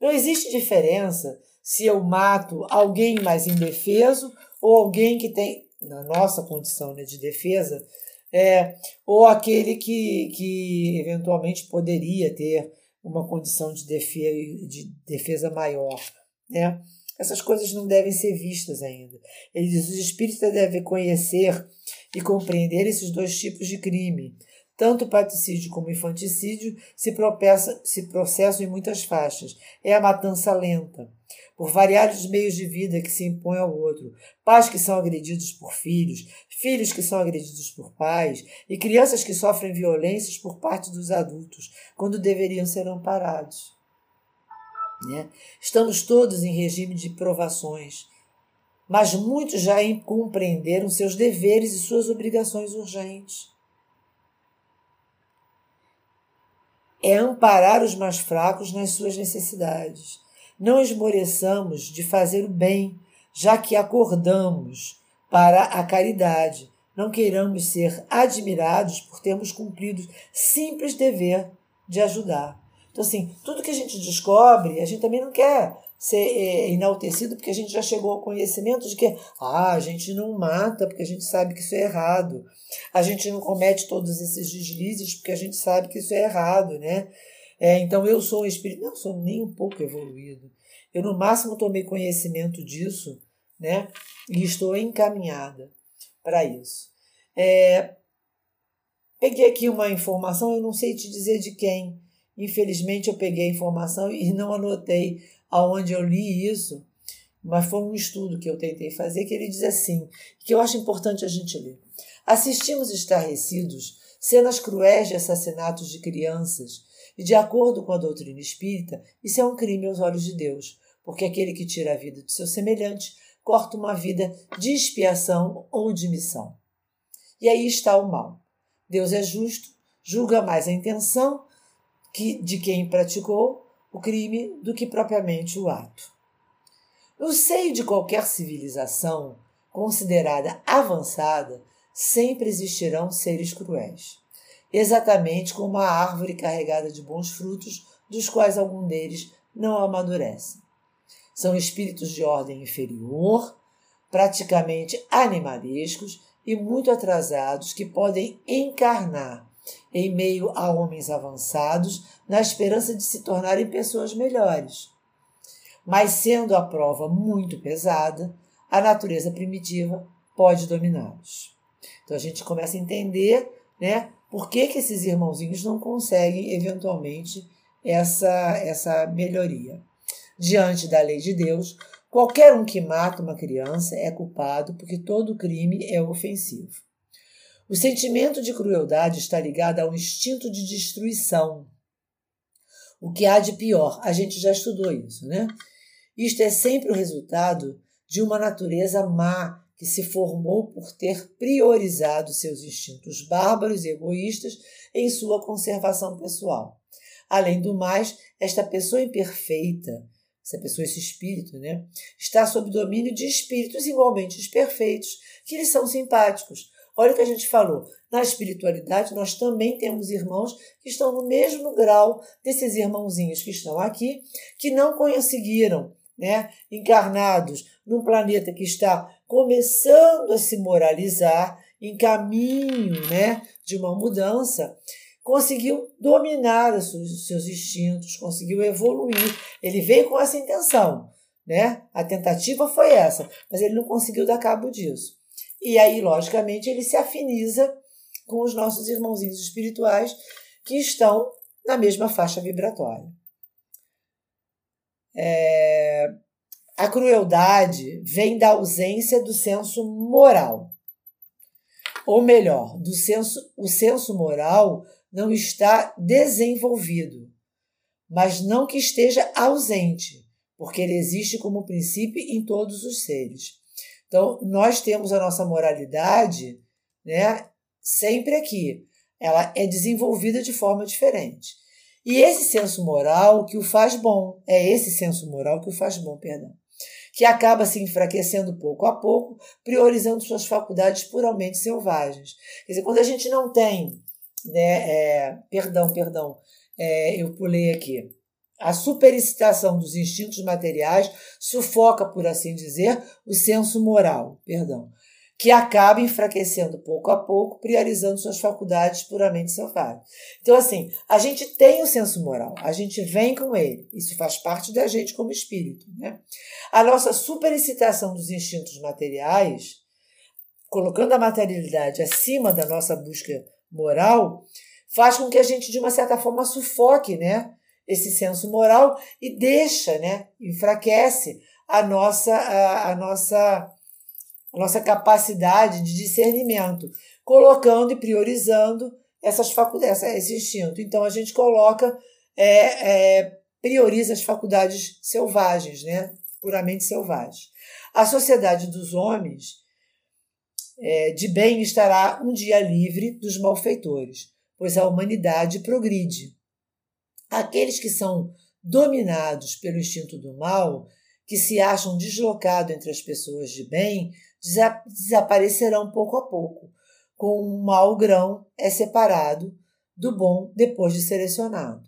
Não existe diferença se eu mato alguém mais indefeso ou alguém que tem, na nossa condição né, de defesa, é, ou aquele que, que eventualmente poderia ter uma condição de defesa, de defesa maior. Né? Essas coisas não devem ser vistas ainda. Ele diz: os espíritos devem conhecer e compreender esses dois tipos de crime. Tanto patricídio como infanticídio se, propessa, se processam em muitas faixas. É a matança lenta por variados meios de vida que se impõem ao outro, pais que são agredidos por filhos, filhos que são agredidos por pais e crianças que sofrem violências por parte dos adultos, quando deveriam ser amparados. Né? Estamos todos em regime de provações, mas muitos já compreenderam seus deveres e suas obrigações urgentes. É amparar os mais fracos nas suas necessidades não esmoreçamos de fazer o bem, já que acordamos para a caridade. Não queiramos ser admirados por termos cumprido simples dever de ajudar. Então, assim, tudo que a gente descobre, a gente também não quer ser é, enaltecido porque a gente já chegou ao conhecimento de que ah, a gente não mata porque a gente sabe que isso é errado. A gente não comete todos esses deslizes porque a gente sabe que isso é errado, né? É, então eu sou um espírito, não sou nem um pouco evoluído. Eu no máximo tomei conhecimento disso, né? E estou encaminhada para isso. É, peguei aqui uma informação, eu não sei te dizer de quem. Infelizmente eu peguei a informação e não anotei aonde eu li isso, mas foi um estudo que eu tentei fazer que ele diz assim, que eu acho importante a gente ler. Assistimos estarrecidos cenas cruéis de assassinatos de crianças e, de acordo com a doutrina espírita, isso é um crime aos olhos de Deus, porque aquele que tira a vida de seu semelhante corta uma vida de expiação ou de missão. E aí está o mal. Deus é justo, julga mais a intenção que, de quem praticou o crime do que propriamente o ato. No seio de qualquer civilização considerada avançada, sempre existirão seres cruéis exatamente como a árvore carregada de bons frutos, dos quais algum deles não amadurece. São espíritos de ordem inferior, praticamente animalescos e muito atrasados que podem encarnar em meio a homens avançados na esperança de se tornarem pessoas melhores. Mas sendo a prova muito pesada, a natureza primitiva pode dominá-los. Então a gente começa a entender, né, por que, que esses irmãozinhos não conseguem, eventualmente, essa, essa melhoria? Diante da lei de Deus, qualquer um que mata uma criança é culpado porque todo crime é ofensivo. O sentimento de crueldade está ligado a um instinto de destruição. O que há de pior, a gente já estudou isso, né? Isto é sempre o resultado de uma natureza má que se formou por ter priorizado seus instintos bárbaros e egoístas em sua conservação pessoal. Além do mais, esta pessoa imperfeita, essa pessoa, esse espírito, né, está sob domínio de espíritos igualmente perfeitos, que lhe são simpáticos. Olha o que a gente falou. Na espiritualidade, nós também temos irmãos que estão no mesmo grau desses irmãozinhos que estão aqui, que não conseguiram, né, encarnados num planeta que está começando a se moralizar, em caminho né, de uma mudança, conseguiu dominar os seus instintos, conseguiu evoluir. Ele veio com essa intenção, né? A tentativa foi essa, mas ele não conseguiu dar cabo disso. E aí, logicamente, ele se afiniza com os nossos irmãozinhos espirituais que estão na mesma faixa vibratória. É, a crueldade vem da ausência do senso moral. Ou melhor, do senso, o senso moral não está desenvolvido, mas não que esteja ausente, porque ele existe como princípio em todos os seres. Então, nós temos a nossa moralidade, né, sempre aqui. Ela é desenvolvida de forma diferente. E esse senso moral que o faz bom, é esse senso moral que o faz bom, perdão que acaba se enfraquecendo pouco a pouco, priorizando suas faculdades puramente selvagens. Quer dizer, quando a gente não tem, né, é, perdão, perdão, é, eu pulei aqui, a superexcitação dos instintos materiais sufoca, por assim dizer, o senso moral, perdão que acaba enfraquecendo pouco a pouco, priorizando suas faculdades puramente selvagens. Então, assim, a gente tem o senso moral, a gente vem com ele, isso faz parte da gente como espírito. Né? A nossa superexcitação dos instintos materiais, colocando a materialidade acima da nossa busca moral, faz com que a gente, de uma certa forma, sufoque né, esse senso moral e deixa, né, enfraquece a nossa, a, a nossa a nossa capacidade de discernimento, colocando e priorizando essas faculdades, esse instinto. Então a gente coloca, é, é, prioriza as faculdades selvagens, né? puramente selvagens. A sociedade dos homens é, de bem estará um dia livre dos malfeitores, pois a humanidade progride. Aqueles que são dominados pelo instinto do mal, que se acham deslocados entre as pessoas de bem, desaparecerão pouco a pouco, com um mau grão é separado do bom depois de selecionado.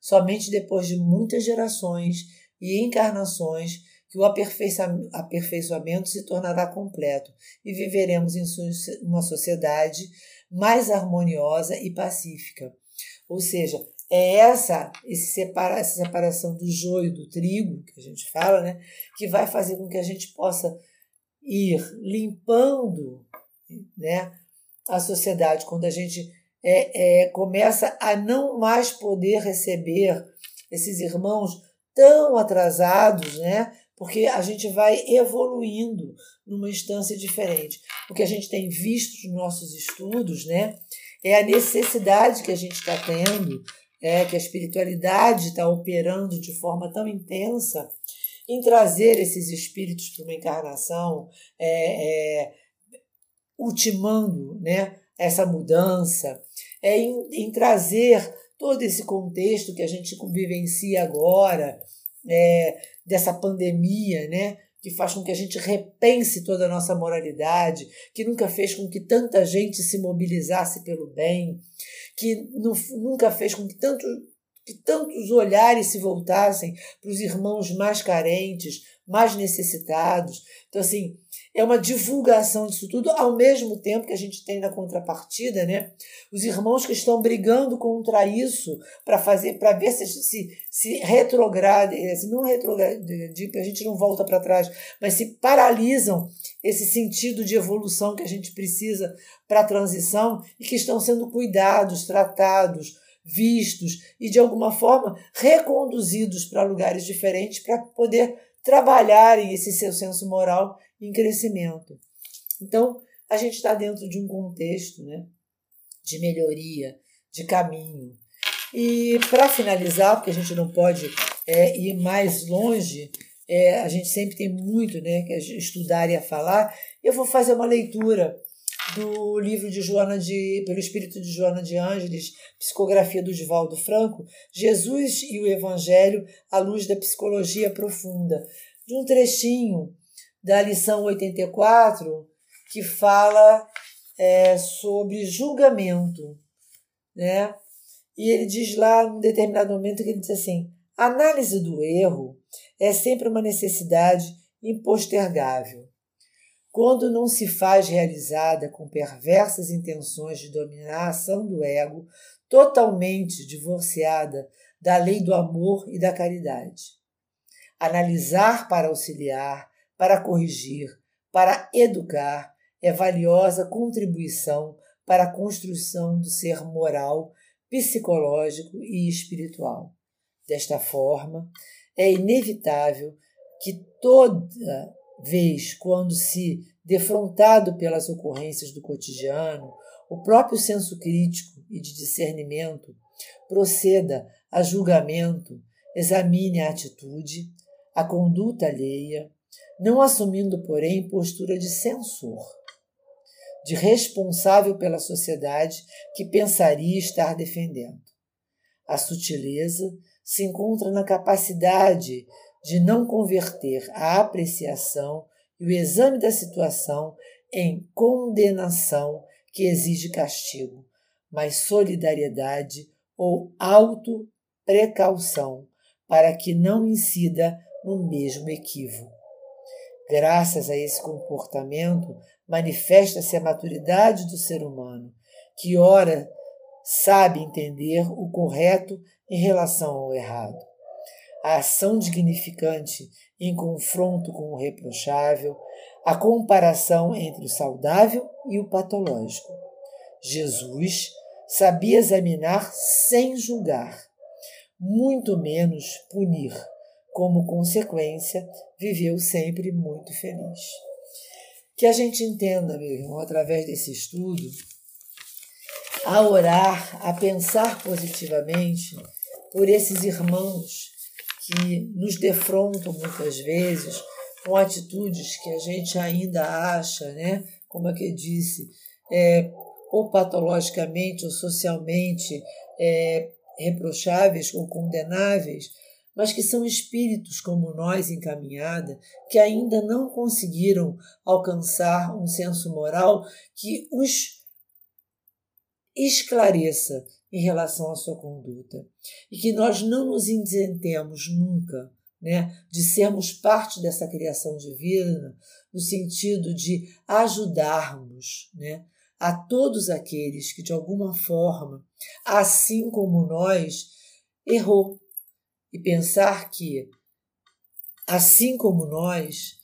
Somente depois de muitas gerações e encarnações que o aperfeiçoamento se tornará completo e viveremos em uma sociedade mais harmoniosa e pacífica. Ou seja, é essa, esse separa, essa separação do joio do trigo, que a gente fala, né, que vai fazer com que a gente possa ir limpando né, a sociedade, quando a gente é, é, começa a não mais poder receber esses irmãos tão atrasados, né? Porque a gente vai evoluindo numa instância diferente. O que a gente tem visto nos nossos estudos, né? É a necessidade que a gente está tendo, é que a espiritualidade está operando de forma tão intensa em trazer esses espíritos para uma encarnação, é, é, ultimando né, essa mudança, é em, em, trazer todo esse contexto que a gente vivencia agora, é, dessa pandemia, né, que faz com que a gente repense toda a nossa moralidade, que nunca fez com que tanta gente se mobilizasse pelo bem, que nunca fez com que tanto que tantos olhares se voltassem para os irmãos mais carentes, mais necessitados. Então, assim, é uma divulgação disso tudo, ao mesmo tempo que a gente tem na contrapartida, né? Os irmãos que estão brigando contra isso para fazer, para ver se se, se retrograde, se não retrograde, a gente não volta para trás, mas se paralisam esse sentido de evolução que a gente precisa para a transição e que estão sendo cuidados, tratados, vistos e, de alguma forma, reconduzidos para lugares diferentes para poder trabalharem esse seu senso moral em crescimento. Então, a gente está dentro de um contexto né, de melhoria, de caminho. E para finalizar, porque a gente não pode é, ir mais longe é, a gente sempre tem muito né, que estudar e a falar. Eu vou fazer uma leitura do livro de Joana de, pelo espírito de Joana de Ângeles, psicografia do Divaldo Franco, Jesus e o Evangelho à luz da psicologia profunda, de um trechinho da lição 84 que fala é, sobre julgamento, né? E ele diz lá, num determinado momento, que ele diz assim: análise do erro é sempre uma necessidade impostergável. Quando não se faz realizada com perversas intenções de dominar a ação do ego, totalmente divorciada da lei do amor e da caridade. Analisar para auxiliar, para corrigir, para educar é valiosa contribuição para a construção do ser moral, psicológico e espiritual. Desta forma, é inevitável que toda vez quando se defrontado pelas ocorrências do cotidiano, o próprio senso crítico e de discernimento proceda a julgamento, examine a atitude, a conduta alheia, não assumindo, porém, postura de censor, de responsável pela sociedade que pensaria estar defendendo. A sutileza se encontra na capacidade de não converter a apreciação e o exame da situação em condenação que exige castigo, mas solidariedade ou auto-precaução para que não incida no mesmo equívoco. Graças a esse comportamento, manifesta-se a maturidade do ser humano, que ora sabe entender o correto em relação ao errado. A ação dignificante em confronto com o reprochável, a comparação entre o saudável e o patológico. Jesus sabia examinar sem julgar, muito menos punir. Como consequência, viveu sempre muito feliz. Que a gente entenda, meu irmão, através desse estudo, a orar, a pensar positivamente por esses irmãos que nos defrontam muitas vezes com atitudes que a gente ainda acha, né, como é que eu disse, é, ou patologicamente ou socialmente é, reprocháveis ou condenáveis, mas que são espíritos como nós encaminhada, que ainda não conseguiram alcançar um senso moral que os esclareça em relação à sua conduta. E que nós não nos isentemos nunca né, de sermos parte dessa criação divina no sentido de ajudarmos né, a todos aqueles que de alguma forma, assim como nós, errou e pensar que assim como nós,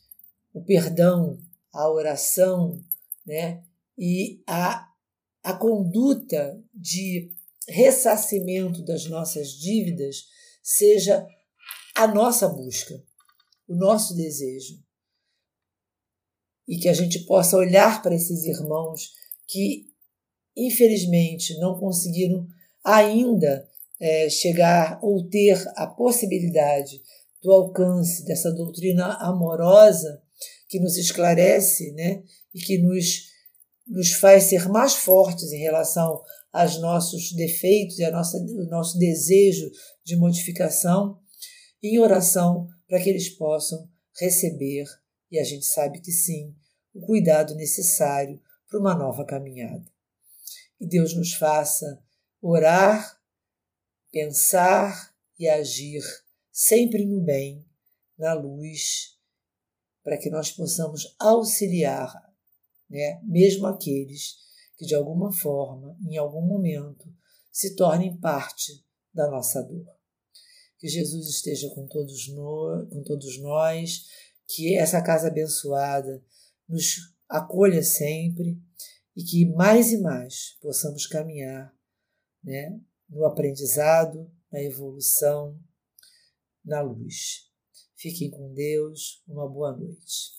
o perdão, a oração, né, e a a conduta de ressarcimento das nossas dívidas seja a nossa busca, o nosso desejo. E que a gente possa olhar para esses irmãos que, infelizmente, não conseguiram ainda é, chegar ou ter a possibilidade do alcance dessa doutrina amorosa que nos esclarece né, e que nos nos faz ser mais fortes em relação aos nossos defeitos e ao nosso, nosso desejo de modificação, em oração para que eles possam receber, e a gente sabe que sim, o cuidado necessário para uma nova caminhada. E Deus nos faça orar, pensar e agir sempre no bem, na luz, para que nós possamos auxiliar né? mesmo aqueles que de alguma forma, em algum momento, se tornem parte da nossa dor. Que Jesus esteja com todos, no, com todos nós, que essa casa abençoada nos acolha sempre e que mais e mais possamos caminhar né, no aprendizado, na evolução, na luz. Fiquem com Deus, uma boa noite.